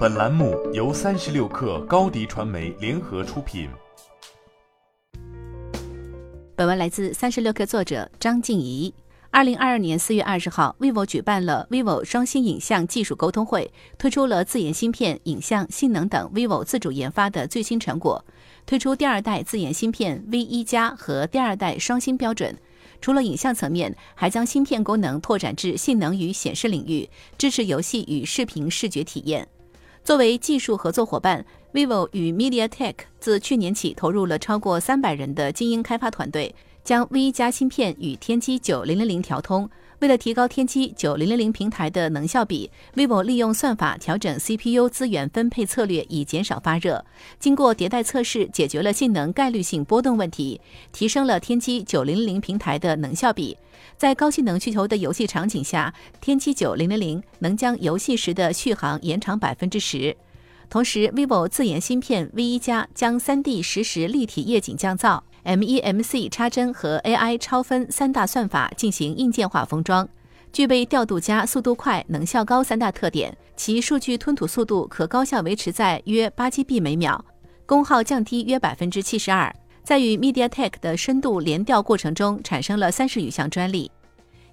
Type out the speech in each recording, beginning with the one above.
本栏目由三十六克高低传媒联合出品。本文来自三十六克作者张静怡。二零二二年四月二十号，vivo 举办了 vivo 双星影像技术沟通会，推出了自研芯片、影像、性能等 vivo 自主研发的最新成果，推出第二代自研芯片 V 一加和第二代双芯标准。除了影像层面，还将芯片功能拓展至性能与显示领域，支持游戏与视频视觉体验。作为技术合作伙伴，vivo 与 MediaTek 自去年起投入了超过三百人的精英开发团队，将 V 加芯片与天玑九零零零调通。为了提高天玑九零零零平台的能效比，vivo 利用算法调整 CPU 资源分配策略，以减少发热。经过迭代测试，解决了性能概率性波动问题，提升了天玑九零零零平台的能效比。在高性能需求的游戏场景下，天玑九零零零能将游戏时的续航延长百分之十。同时，vivo 自研芯片 V 一加将 3D 实时立体夜景降噪。MEMC 插帧和 AI 超分三大算法进行硬件化封装，具备调度佳、速度快、能效高三大特点。其数据吞吐速度可高效维持在约八 GB 每秒，功耗降低约百分之七十二。在与 MediaTek 的深度联调过程中，产生了三十余项专利。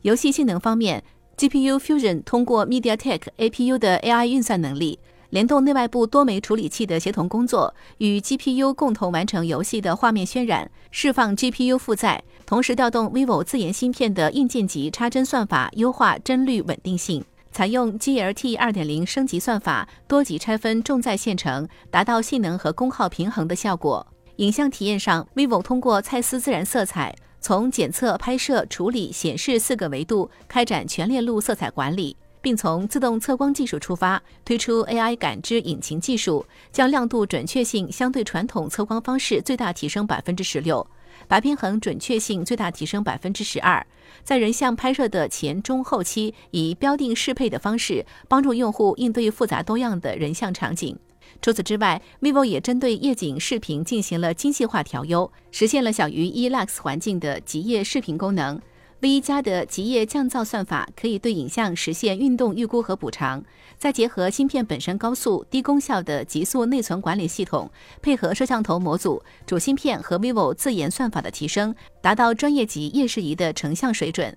游戏性能方面，GPU Fusion 通过 MediaTek APU 的 AI 运算能力。联动内外部多枚处理器的协同工作，与 GPU 共同完成游戏的画面渲染，释放 GPU 负载，同时调动 vivo 自研芯片的硬件级插帧算法，优化帧率稳定性。采用 GLT 2.0升级算法，多级拆分重在线程，达到性能和功耗平衡的效果。影像体验上，vivo 通过蔡司自然色彩，从检测、拍摄、处理、显示四个维度开展全链路色彩管理。并从自动测光技术出发，推出 AI 感知引擎技术，将亮度准确性相对传统测光方式最大提升百分之十六，白平衡准确性最大提升百分之十二。在人像拍摄的前中后期，以标定适配的方式，帮助用户应对复杂多样的人像场景。除此之外，vivo 也针对夜景视频进行了精细化调优，实现了小于一 lux 环境的极夜视频功能。V 一加的极夜降噪算法可以对影像实现运动预估和补偿，再结合芯片本身高速低功效的极速内存管理系统，配合摄像头模组、主芯片和 vivo 自研算法的提升，达到专业级夜视仪的成像水准。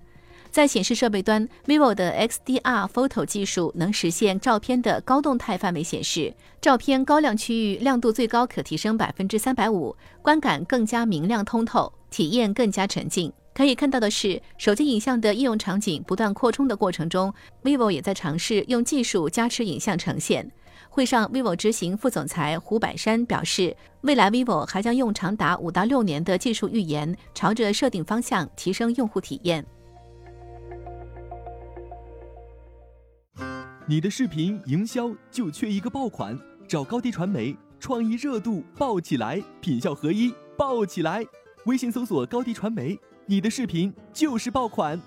在显示设备端，vivo 的 XDR Photo 技术能实现照片的高动态范围显示，照片高亮区域亮度最高可提升百分之三百五，观感更加明亮通透，体验更加沉浸。可以看到的是，手机影像的应用场景不断扩充的过程中，vivo 也在尝试用技术加持影像呈现。会上，vivo 执行副总裁胡百山表示，未来 vivo 还将用长达五到六年的技术预言，朝着设定方向提升用户体验。你的视频营销就缺一个爆款，找高低传媒，创意热度爆起来，品效合一爆起来。微信搜索高低传媒。你的视频就是爆款。